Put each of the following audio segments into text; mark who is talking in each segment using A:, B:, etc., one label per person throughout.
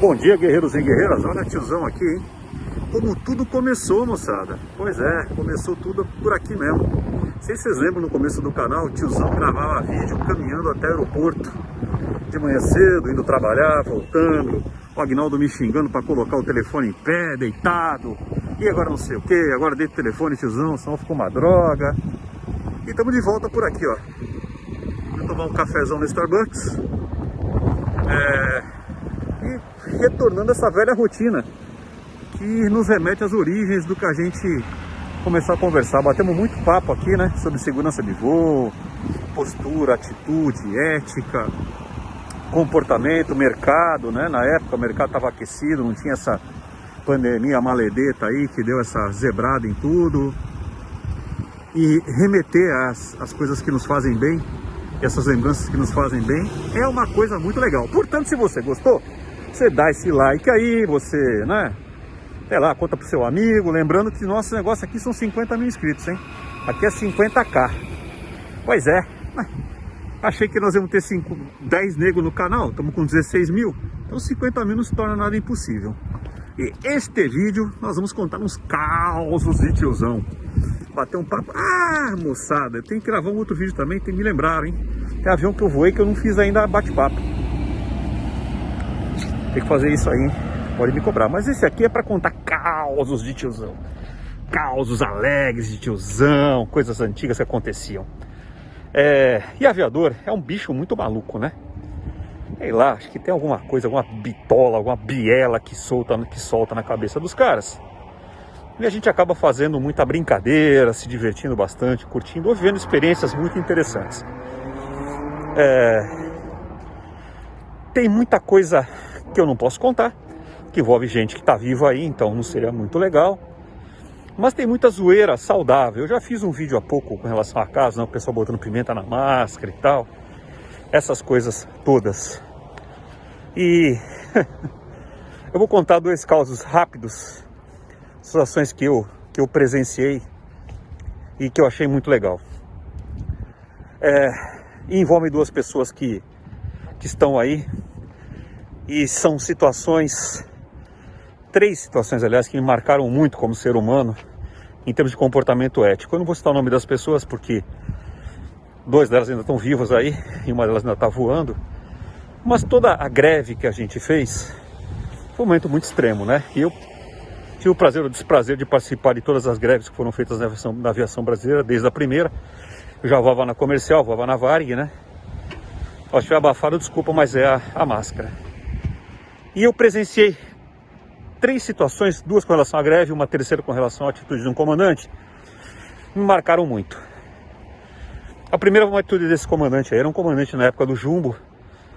A: Bom dia, guerreiros e guerreiras. Olha tiozão aqui, hein? Como tudo começou, moçada. Pois é, começou tudo por aqui mesmo. Não sei se vocês lembram no começo do canal, o tiozão gravava vídeo caminhando até o aeroporto. De manhã cedo, indo trabalhar, voltando. O Agnaldo me xingando para colocar o telefone em pé, deitado. E agora não sei o que, agora deito o telefone, tiozão, senão ficou uma droga. E estamos de volta por aqui, ó. Vou tomar um cafezão no Starbucks. É, retornando essa velha rotina que nos remete às origens do que a gente começou a conversar. Batemos muito papo aqui, né, sobre segurança de voo, postura, atitude, ética, comportamento, mercado, né? Na época o mercado estava aquecido, não tinha essa pandemia maledeta aí que deu essa zebrada em tudo. E remeter às, às coisas que nos fazem bem, essas lembranças que nos fazem bem, é uma coisa muito legal. Portanto, se você gostou, você dá esse like aí, você, né? Sei lá, conta pro seu amigo. Lembrando que nosso negócio aqui são 50 mil inscritos, hein? Aqui é 50k. Pois é. Achei que nós íamos ter 5, 10 negros no canal. Estamos com 16 mil. Então 50 mil não se torna nada impossível. E este vídeo nós vamos contar uns causos de tiozão. Bater um papo. Ah, moçada, eu tenho que gravar um outro vídeo também, tem que me lembrar, hein? Tem avião que eu voei que eu não fiz ainda bate-papo. Tem que fazer isso aí, pode me cobrar. Mas esse aqui é para contar causos de tiozão. Causos alegres de tiozão, coisas antigas que aconteciam. É, e aviador é um bicho muito maluco, né? Sei lá, acho que tem alguma coisa, alguma bitola, alguma biela que solta, que solta na cabeça dos caras. E a gente acaba fazendo muita brincadeira, se divertindo bastante, curtindo ou vivendo experiências muito interessantes. É... Tem muita coisa que eu não posso contar, que envolve gente que está viva aí, então não seria muito legal. Mas tem muita zoeira saudável. Eu já fiz um vídeo há pouco com relação a casa, né? o pessoal botando pimenta na máscara e tal. Essas coisas todas. E eu vou contar dois casos rápidos, situações que eu, que eu presenciei e que eu achei muito legal. É, envolve duas pessoas que, que estão aí e são situações, três situações, aliás, que me marcaram muito como ser humano em termos de comportamento ético. Eu não vou citar o nome das pessoas porque duas delas ainda estão vivas aí e uma delas ainda está voando. Mas toda a greve que a gente fez foi um momento muito extremo, né? E eu tive o prazer o desprazer de participar de todas as greves que foram feitas na aviação, na aviação brasileira, desde a primeira. Eu já voava na comercial, voava na Varig, né? Se estiver abafado, desculpa, mas é a, a máscara. E eu presenciei três situações, duas com relação à greve, uma terceira com relação à atitude de um comandante, me marcaram muito. A primeira atitude desse comandante, era um comandante na época do Jumbo,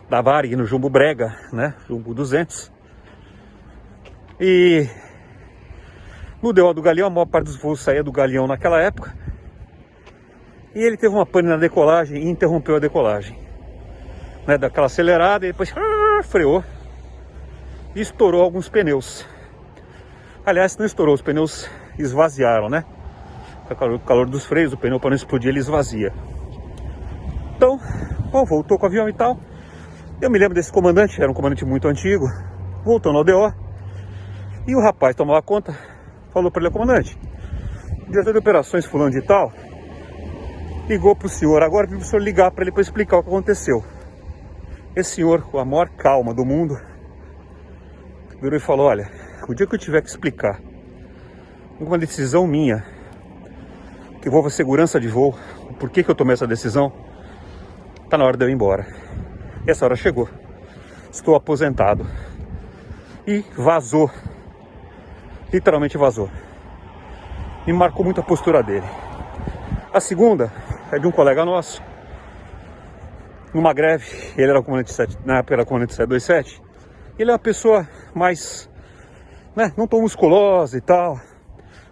A: da Varig, no Jumbo Brega, né, Jumbo 200. E no DO do Galeão, a maior parte dos voos saía do Galeão naquela época. E ele teve uma pane na decolagem e interrompeu a decolagem. Né, daquela acelerada e depois ah, freou e estourou alguns pneus. Aliás, não estourou, os pneus esvaziaram, né? Com o calor, calor dos freios, o pneu para não explodir, ele esvazia. Então, bom, voltou com o avião e tal. Eu me lembro desse comandante, era um comandante muito antigo, voltou no DO. E o rapaz tomou a conta, falou para ele, comandante, diretor de operações fulano de tal, ligou para o senhor, agora pediu para o senhor ligar para ele para explicar o que aconteceu. Esse senhor, com a maior calma do mundo, virou e falou: Olha, o dia que eu tiver que explicar uma decisão minha, que envolve a segurança de voo, por que, que eu tomei essa decisão, tá na hora de eu ir embora. E essa hora chegou. Estou aposentado. E vazou. Literalmente vazou. Me marcou muito a postura dele. A segunda é de um colega nosso. Numa greve, ele era comandante 7, na época era comandante 727 ele é uma pessoa mais, né, não tão musculosa e tal,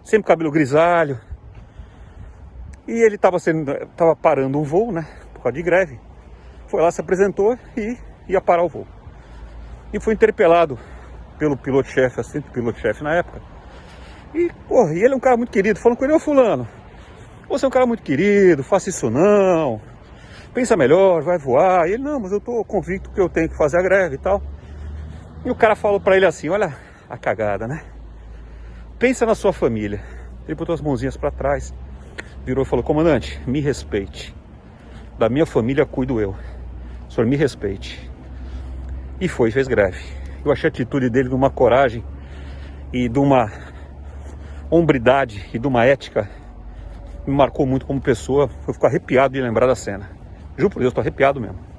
A: sempre cabelo grisalho. E ele estava sendo, tava parando um voo, né, por causa de greve. Foi lá, se apresentou e ia parar o voo. E foi interpelado pelo piloto-chefe, assistente piloto-chefe na época. E, porra, e ele é um cara muito querido, falando com ele, ô fulano, você é um cara muito querido, faça isso não, pensa melhor, vai voar. E ele, não, mas eu tô convicto que eu tenho que fazer a greve e tal. E o cara falou para ele assim: Olha a cagada, né? Pensa na sua família. Ele botou as mãozinhas para trás, virou e falou: Comandante, me respeite. Da minha família cuido eu. O senhor me respeite. E foi, fez greve. Eu achei a atitude dele de uma coragem e de uma hombridade e de uma ética me marcou muito como pessoa. Eu fico arrepiado de lembrar da cena. Juro por Deus, estou arrepiado mesmo.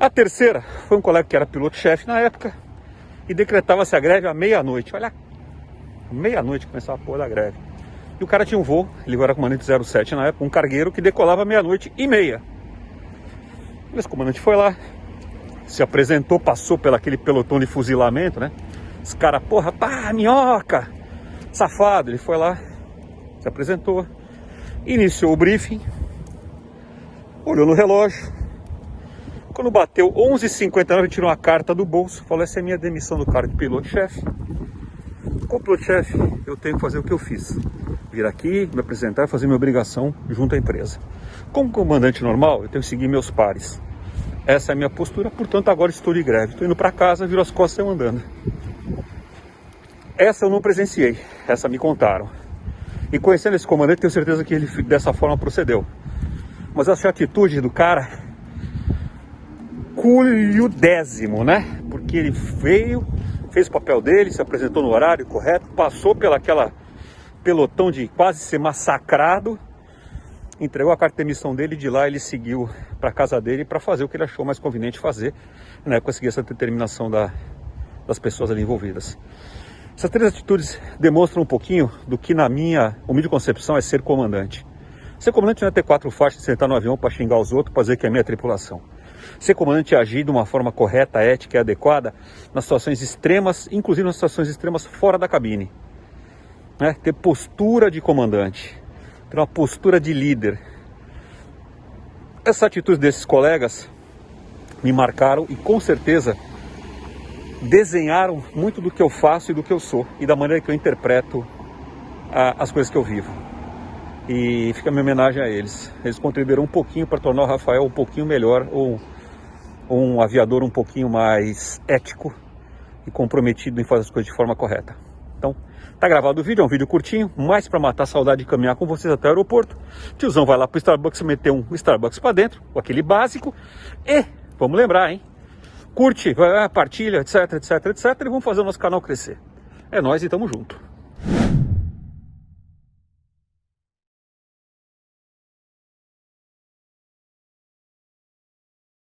A: A terceira foi um colega que era piloto-chefe na época e decretava-se a greve à meia-noite. Olha, meia-noite começava a porra da greve. E o cara tinha um voo, ele era comandante 07 na época, um cargueiro que decolava meia-noite e meia. Esse comandante foi lá, se apresentou, passou pelo aquele pelotão de fuzilamento, né? Os caras, porra, pá, minhoca, safado. Ele foi lá, se apresentou, iniciou o briefing, olhou no relógio. Quando bateu 11h59, ele tirou uma carta do bolso, falou: Essa é a minha demissão do cargo de piloto-chefe. Como piloto-chefe, eu tenho que fazer o que eu fiz: vir aqui, me apresentar, fazer minha obrigação junto à empresa. Como comandante normal, eu tenho que seguir meus pares. Essa é a minha postura, portanto, agora estou de greve. Estou indo para casa, viro as costas e andando. Essa eu não presenciei, essa me contaram. E conhecendo esse comandante, tenho certeza que ele dessa forma procedeu. Mas essa atitude do cara, culho décimo, né? Porque ele veio, fez o papel dele, se apresentou no horário correto, passou pelaquela pelotão de quase ser massacrado entregou a carta de demissão dele e de lá ele seguiu para casa dele para fazer o que ele achou mais conveniente fazer, né, conseguir essa determinação da, das pessoas ali envolvidas. Essas três atitudes demonstram um pouquinho do que na minha humilde concepção é ser comandante. Ser comandante não é ter quatro faixas, sentar no avião para xingar os outros, para dizer que é minha tripulação. Ser comandante agir de uma forma correta, ética e adequada nas situações extremas, inclusive nas situações extremas fora da cabine. Né? Ter postura de comandante ter uma postura de líder. Essa atitude desses colegas me marcaram e com certeza desenharam muito do que eu faço e do que eu sou e da maneira que eu interpreto a, as coisas que eu vivo. E fica a minha homenagem a eles. Eles contribuíram um pouquinho para tornar o Rafael um pouquinho melhor ou um aviador um pouquinho mais ético e comprometido em fazer as coisas de forma correta. Então, tá gravado o vídeo, é um vídeo curtinho, mais para matar a saudade de caminhar com vocês até o aeroporto. Tiozão vai lá pro Starbucks meter um Starbucks para dentro, aquele básico. E, vamos lembrar, hein? Curte, partilha, etc, etc, etc. E vamos fazer o nosso canal crescer. É nós e tamo junto.